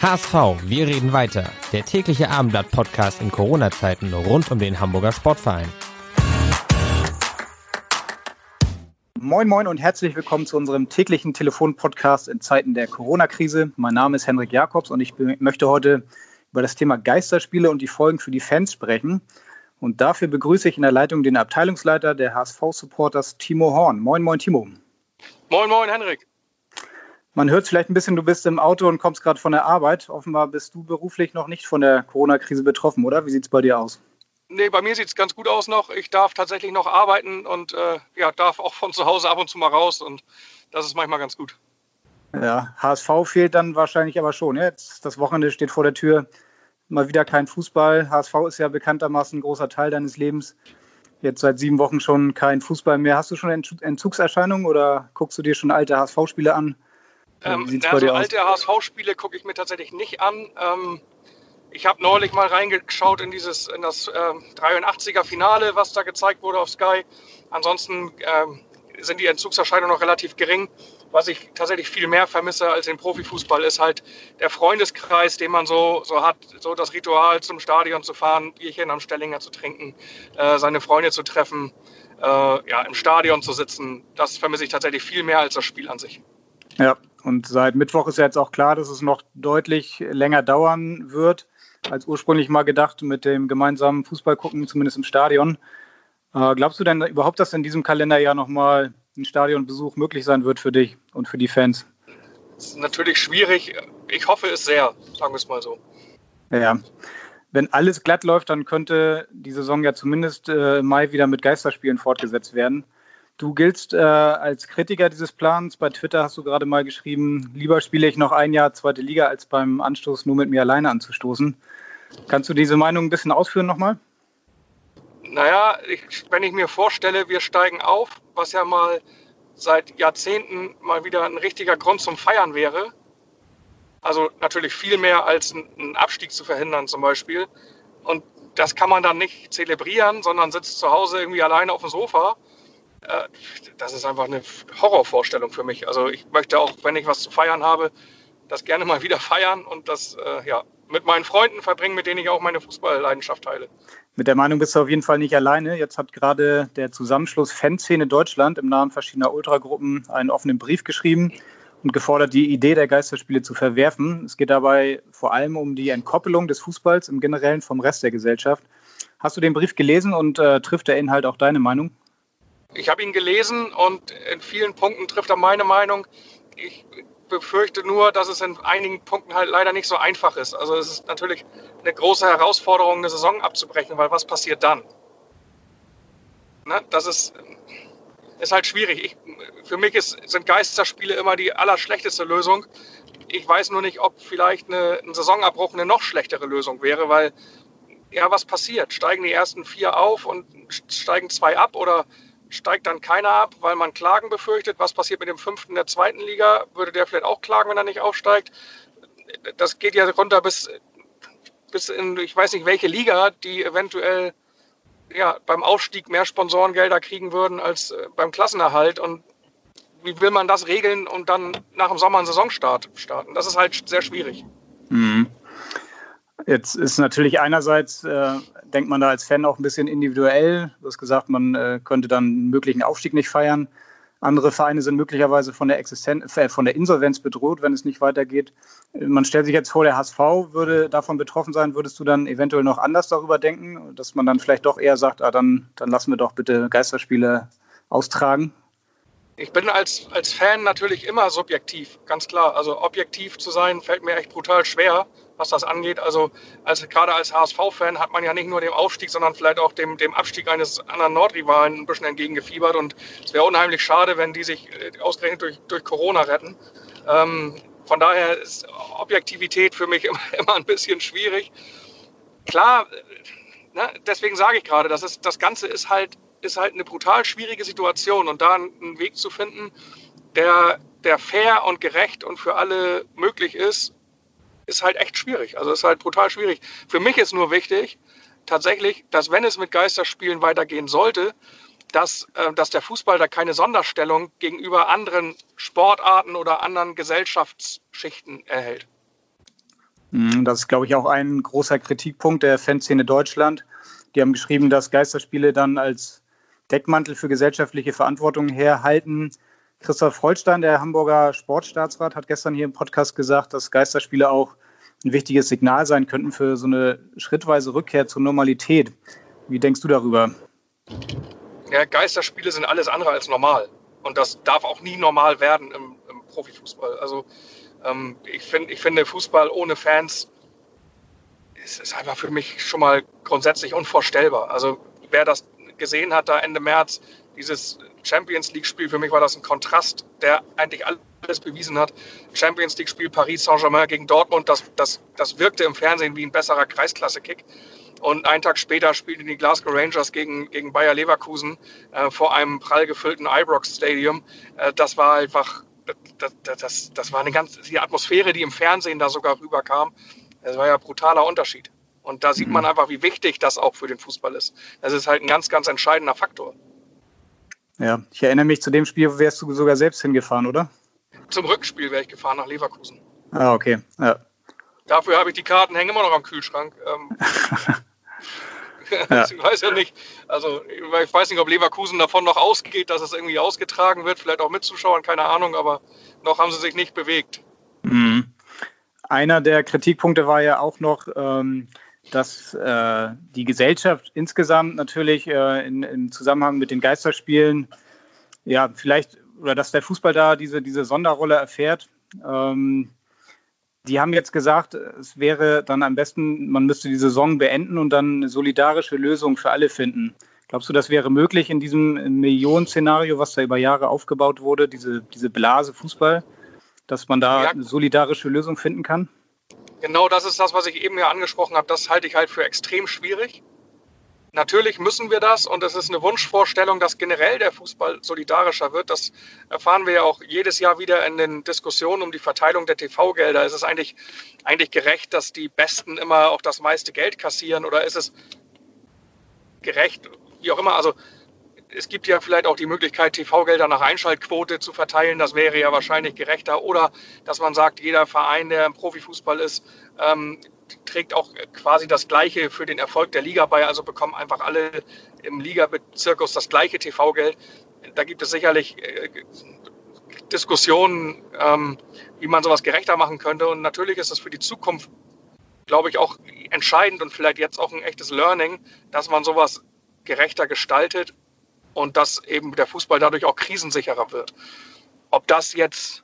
HSV, wir reden weiter. Der tägliche Abendblatt-Podcast in Corona-Zeiten rund um den Hamburger Sportverein. Moin Moin und herzlich willkommen zu unserem täglichen Telefon-Podcast in Zeiten der Corona-Krise. Mein Name ist Henrik Jakobs und ich möchte heute über das Thema Geisterspiele und die Folgen für die Fans sprechen. Und dafür begrüße ich in der Leitung den Abteilungsleiter der HSV-Supporters, Timo Horn. Moin Moin Timo. Moin Moin Henrik. Man hört vielleicht ein bisschen, du bist im Auto und kommst gerade von der Arbeit. Offenbar bist du beruflich noch nicht von der Corona-Krise betroffen, oder? Wie sieht es bei dir aus? Nee, bei mir sieht es ganz gut aus noch. Ich darf tatsächlich noch arbeiten und äh, ja, darf auch von zu Hause ab und zu mal raus und das ist manchmal ganz gut. Ja, HSV fehlt dann wahrscheinlich aber schon. Jetzt das Wochenende steht vor der Tür. Mal wieder kein Fußball. HSV ist ja bekanntermaßen ein großer Teil deines Lebens. Jetzt seit sieben Wochen schon kein Fußball mehr. Hast du schon Entzugserscheinungen oder guckst du dir schon alte HSV-Spiele an? Ähm, also alte HSV-Spiele gucke ich mir tatsächlich nicht an. Ähm, ich habe neulich mal reingeschaut in dieses in das äh, 83er Finale, was da gezeigt wurde auf Sky. Ansonsten äh, sind die Entzugserscheinungen noch relativ gering. Was ich tatsächlich viel mehr vermisse als den Profifußball ist halt der Freundeskreis, den man so, so hat, so das Ritual zum Stadion zu fahren, Bierchen am Stellinger zu trinken, äh, seine Freunde zu treffen, äh, ja, im Stadion zu sitzen. Das vermisse ich tatsächlich viel mehr als das Spiel an sich. Ja, und seit Mittwoch ist ja jetzt auch klar, dass es noch deutlich länger dauern wird als ursprünglich mal gedacht mit dem gemeinsamen Fußballgucken, zumindest im Stadion. Äh, glaubst du denn überhaupt, dass in diesem Kalenderjahr nochmal ein Stadionbesuch möglich sein wird für dich und für die Fans? Das ist natürlich schwierig. Ich hoffe es sehr, sagen wir es mal so. Ja. Wenn alles glatt läuft, dann könnte die Saison ja zumindest äh, im Mai wieder mit Geisterspielen fortgesetzt werden. Du giltst äh, als Kritiker dieses Plans. Bei Twitter hast du gerade mal geschrieben, lieber spiele ich noch ein Jahr zweite Liga, als beim Anstoß nur mit mir alleine anzustoßen. Kannst du diese Meinung ein bisschen ausführen nochmal? Naja, ich, wenn ich mir vorstelle, wir steigen auf, was ja mal seit Jahrzehnten mal wieder ein richtiger Grund zum Feiern wäre. Also natürlich viel mehr als einen Abstieg zu verhindern zum Beispiel. Und das kann man dann nicht zelebrieren, sondern sitzt zu Hause irgendwie alleine auf dem Sofa das ist einfach eine Horrorvorstellung für mich. Also ich möchte auch, wenn ich was zu feiern habe, das gerne mal wieder feiern und das äh, ja, mit meinen Freunden verbringen, mit denen ich auch meine Fußballleidenschaft teile. Mit der Meinung bist du auf jeden Fall nicht alleine. Jetzt hat gerade der Zusammenschluss Fanszene Deutschland im Namen verschiedener Ultragruppen einen offenen Brief geschrieben und gefordert, die Idee der Geisterspiele zu verwerfen. Es geht dabei vor allem um die Entkoppelung des Fußballs im Generellen vom Rest der Gesellschaft. Hast du den Brief gelesen und äh, trifft der Inhalt auch deine Meinung? Ich habe ihn gelesen und in vielen Punkten trifft er meine Meinung. Ich befürchte nur, dass es in einigen Punkten halt leider nicht so einfach ist. Also es ist natürlich eine große Herausforderung, eine Saison abzubrechen, weil was passiert dann? Ne? Das ist, ist halt schwierig. Ich, für mich ist, sind Geisterspiele immer die allerschlechteste Lösung. Ich weiß nur nicht, ob vielleicht eine, ein Saisonabbruch eine noch schlechtere Lösung wäre, weil ja, was passiert? Steigen die ersten vier auf und steigen zwei ab oder steigt dann keiner ab, weil man Klagen befürchtet. Was passiert mit dem fünften der zweiten Liga? Würde der vielleicht auch klagen, wenn er nicht aufsteigt? Das geht ja runter bis, bis in, ich weiß nicht welche Liga, die eventuell ja, beim Aufstieg mehr Sponsorengelder kriegen würden als äh, beim Klassenerhalt. Und wie will man das regeln und dann nach dem Sommer einen Saisonstart starten? Das ist halt sehr schwierig. Mhm. Jetzt ist natürlich einerseits, äh, denkt man da als Fan auch ein bisschen individuell. Du hast gesagt, man äh, könnte dann einen möglichen Aufstieg nicht feiern. Andere Vereine sind möglicherweise von der, Existenz, äh, von der Insolvenz bedroht, wenn es nicht weitergeht. Man stellt sich jetzt vor, der HSV würde davon betroffen sein. Würdest du dann eventuell noch anders darüber denken, dass man dann vielleicht doch eher sagt, ah, dann, dann lassen wir doch bitte Geisterspiele austragen? Ich bin als, als Fan natürlich immer subjektiv, ganz klar. Also objektiv zu sein, fällt mir echt brutal schwer was das angeht. Also als, gerade als HSV-Fan hat man ja nicht nur dem Aufstieg, sondern vielleicht auch dem, dem Abstieg eines anderen Nordrivalen ein bisschen entgegengefiebert. Und es wäre unheimlich schade, wenn die sich äh, ausgerechnet durch, durch Corona retten. Ähm, von daher ist Objektivität für mich immer, immer ein bisschen schwierig. Klar, ne, deswegen sage ich gerade, das, ist, das Ganze ist halt, ist halt eine brutal schwierige Situation und da einen Weg zu finden, der, der fair und gerecht und für alle möglich ist, ist halt echt schwierig. Also ist halt brutal schwierig. Für mich ist nur wichtig, tatsächlich, dass wenn es mit Geisterspielen weitergehen sollte, dass, äh, dass der Fußball da keine Sonderstellung gegenüber anderen Sportarten oder anderen Gesellschaftsschichten erhält. Mhm, das ist, glaube ich, auch ein großer Kritikpunkt der Fanszene Deutschland. Die haben geschrieben, dass Geisterspiele dann als Deckmantel für gesellschaftliche Verantwortung herhalten. Christoph Holstein, der Hamburger Sportstaatsrat, hat gestern hier im Podcast gesagt, dass Geisterspiele auch ein wichtiges Signal sein könnten für so eine schrittweise Rückkehr zur Normalität. Wie denkst du darüber? Ja, Geisterspiele sind alles andere als normal. Und das darf auch nie normal werden im, im Profifußball. Also ähm, ich, find, ich finde, Fußball ohne Fans ist, ist einfach für mich schon mal grundsätzlich unvorstellbar. Also wer das gesehen hat da Ende März, dieses Champions League-Spiel, für mich war das ein Kontrast, der eigentlich alles bewiesen hat. Champions League-Spiel Paris Saint-Germain gegen Dortmund, das, das, das wirkte im Fernsehen wie ein besserer Kreisklasse-Kick. Und einen Tag später spielten die Glasgow Rangers gegen, gegen Bayer Leverkusen äh, vor einem prall gefüllten Ibrox Stadium. Äh, das war einfach, das, das, das war eine ganz, die Atmosphäre, die im Fernsehen da sogar rüberkam. Das war ja ein brutaler Unterschied. Und da sieht man mhm. einfach, wie wichtig das auch für den Fußball ist. Das ist halt ein ganz, ganz entscheidender Faktor. Ja, ich erinnere mich zu dem Spiel, wärst du sogar selbst hingefahren, oder? Zum Rückspiel wäre ich gefahren nach Leverkusen. Ah, okay. Ja. Dafür habe ich die Karten, hängen immer noch am Kühlschrank. Ähm, ja. ich weiß ja nicht, also ich weiß nicht, ob Leverkusen davon noch ausgeht, dass es irgendwie ausgetragen wird, vielleicht auch mit Zuschauern, keine Ahnung, aber noch haben sie sich nicht bewegt. Mhm. Einer der Kritikpunkte war ja auch noch, ähm, dass äh, die Gesellschaft insgesamt natürlich äh, in, im Zusammenhang mit den Geisterspielen, ja, vielleicht, oder dass der Fußball da diese, diese Sonderrolle erfährt. Ähm, die haben jetzt gesagt, es wäre dann am besten, man müsste die Saison beenden und dann eine solidarische Lösung für alle finden. Glaubst du, das wäre möglich in diesem Millionen-Szenario, was da über Jahre aufgebaut wurde, diese, diese Blase Fußball, dass man da ja. eine solidarische Lösung finden kann? Genau das ist das, was ich eben ja angesprochen habe. Das halte ich halt für extrem schwierig. Natürlich müssen wir das und es ist eine Wunschvorstellung, dass generell der Fußball solidarischer wird. Das erfahren wir ja auch jedes Jahr wieder in den Diskussionen um die Verteilung der TV-Gelder. Ist es eigentlich, eigentlich gerecht, dass die Besten immer auch das meiste Geld kassieren oder ist es gerecht, wie auch immer? Also es gibt ja vielleicht auch die Möglichkeit, TV-Gelder nach Einschaltquote zu verteilen. Das wäre ja wahrscheinlich gerechter. Oder dass man sagt, jeder Verein, der im Profifußball ist, ähm, trägt auch quasi das Gleiche für den Erfolg der Liga bei. Also bekommen einfach alle im Liga-Zirkus das gleiche TV-Geld. Da gibt es sicherlich äh, Diskussionen, ähm, wie man sowas gerechter machen könnte. Und natürlich ist es für die Zukunft, glaube ich, auch entscheidend und vielleicht jetzt auch ein echtes Learning, dass man sowas gerechter gestaltet und dass eben der Fußball dadurch auch krisensicherer wird. Ob das jetzt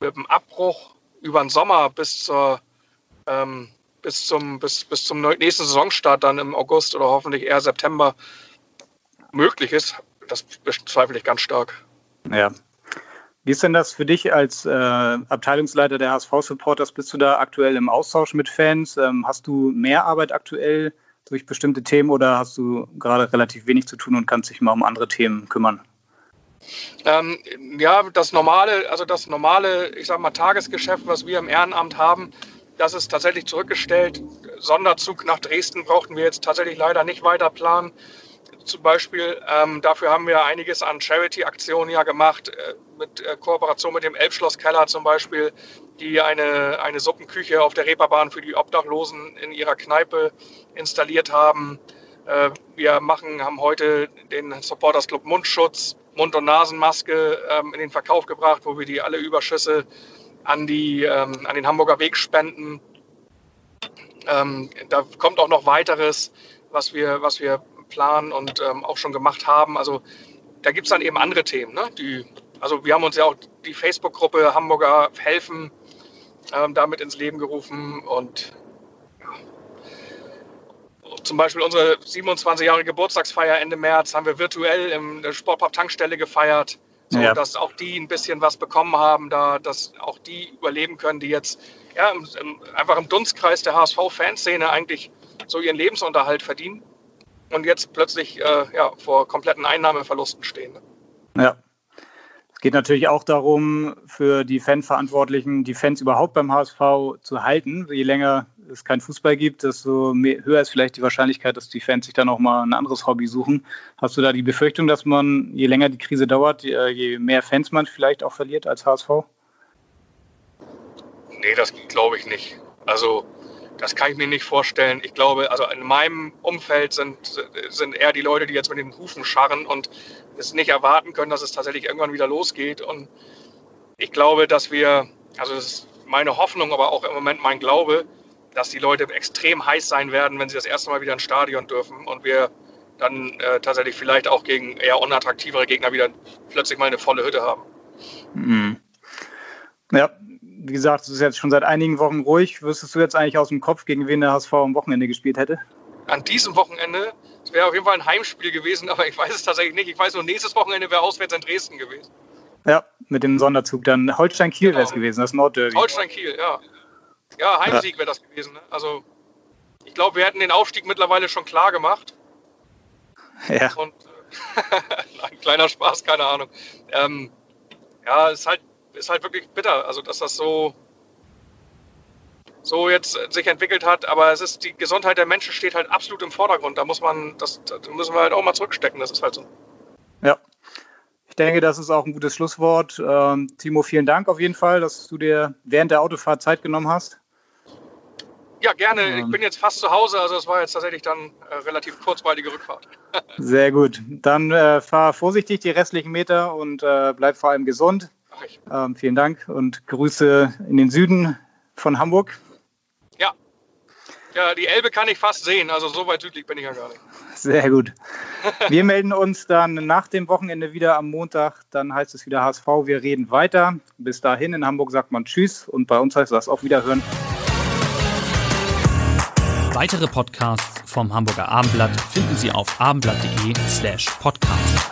mit dem Abbruch über den Sommer bis zur ähm, bis zum, bis, bis zum nächsten Saisonstart dann im August oder hoffentlich eher September möglich ist, das bezweifle ich ganz stark. Ja. Wie ist denn das für dich als äh, Abteilungsleiter der HSV-Supporters? Bist du da aktuell im Austausch mit Fans? Ähm, hast du mehr Arbeit aktuell durch bestimmte Themen oder hast du gerade relativ wenig zu tun und kannst dich mal um andere Themen kümmern? Ähm, ja, das normale, also das normale, ich sag mal, Tagesgeschäft, was wir im Ehrenamt haben, das ist tatsächlich zurückgestellt. Sonderzug nach Dresden brauchten wir jetzt tatsächlich leider nicht weiter planen. Zum Beispiel, ähm, dafür haben wir einiges an Charity-Aktionen ja gemacht, äh, mit äh, Kooperation mit dem Elbschloss-Keller zum Beispiel, die eine, eine Suppenküche auf der Reeperbahn für die Obdachlosen in ihrer Kneipe installiert haben. Äh, wir machen, haben heute den Supporters Club Mundschutz, Mund- und Nasenmaske ähm, in den Verkauf gebracht, wo wir die alle Überschüsse an, die, ähm, an den Hamburger Weg spenden. Ähm, da kommt auch noch weiteres, was wir, was wir planen und ähm, auch schon gemacht haben. Also da gibt es dann eben andere Themen. Ne? Die, also wir haben uns ja auch die Facebook-Gruppe Hamburger helfen ähm, damit ins Leben gerufen und ja. zum Beispiel unsere 27 Jahre Geburtstagsfeier Ende März haben wir virtuell in der Sportpub Tankstelle gefeiert so ja. dass auch die ein bisschen was bekommen haben, da, dass auch die überleben können, die jetzt ja, im, im, einfach im Dunstkreis der HSV-Fanszene eigentlich so ihren Lebensunterhalt verdienen und jetzt plötzlich äh, ja, vor kompletten Einnahmeverlusten stehen. Ja. Es geht natürlich auch darum, für die Fanverantwortlichen die Fans überhaupt beim HSV zu halten. Je länger es keinen Fußball gibt, desto mehr, höher ist vielleicht die Wahrscheinlichkeit, dass die Fans sich dann auch mal ein anderes Hobby suchen. Hast du da die Befürchtung, dass man, je länger die Krise dauert, je mehr Fans man vielleicht auch verliert als HSV? Nee, das glaube ich nicht. Also das kann ich mir nicht vorstellen. Ich glaube, also in meinem Umfeld sind, sind eher die Leute, die jetzt mit den Hufen scharren und es nicht erwarten können, dass es tatsächlich irgendwann wieder losgeht. Und ich glaube, dass wir, also das ist meine Hoffnung, aber auch im Moment mein Glaube, dass die Leute extrem heiß sein werden, wenn sie das erste Mal wieder ins Stadion dürfen und wir dann äh, tatsächlich vielleicht auch gegen eher unattraktivere Gegner wieder plötzlich mal eine volle Hütte haben. Mhm. Ja, wie gesagt, es ist jetzt schon seit einigen Wochen ruhig. Wüsstest du jetzt eigentlich aus dem Kopf, gegen wen der HSV am Wochenende gespielt hätte? An diesem Wochenende, es wäre auf jeden Fall ein Heimspiel gewesen, aber ich weiß es tatsächlich nicht. Ich weiß nur, nächstes Wochenende wäre auswärts in Dresden gewesen. Ja, mit dem Sonderzug dann. Holstein-Kiel genau. wäre es gewesen, das Nordderby. Holstein-Kiel, ja. Ja, Heimsieg wäre das gewesen. Ne? Also, ich glaube, wir hätten den Aufstieg mittlerweile schon klar gemacht. Ja. Und äh, ein kleiner Spaß, keine Ahnung. Ähm, ja, ist halt, ist halt wirklich bitter, also dass das so, so jetzt sich entwickelt hat. Aber es ist die Gesundheit der Menschen steht halt absolut im Vordergrund. Da muss man, das, da müssen wir halt auch mal zurückstecken. Das ist halt so. Ja. Ich denke, das ist auch ein gutes Schlusswort. Ähm, Timo, vielen Dank auf jeden Fall, dass du dir während der Autofahrt Zeit genommen hast. Ja, gerne. Ähm, ich bin jetzt fast zu Hause, also es war jetzt tatsächlich dann äh, relativ kurzweilige Rückfahrt. Sehr gut. Dann äh, fahr vorsichtig die restlichen Meter und äh, bleib vor allem gesund. Ähm, vielen Dank und Grüße in den Süden von Hamburg. Ja. Ja, die Elbe kann ich fast sehen, also so weit südlich bin ich ja gar nicht. Sehr gut. Wir melden uns dann nach dem Wochenende wieder am Montag. Dann heißt es wieder HSV. Wir reden weiter. Bis dahin in Hamburg sagt man Tschüss und bei uns heißt das auch Wiederhören. Weitere Podcasts vom Hamburger Abendblatt finden Sie auf abendblatt.de slash podcast.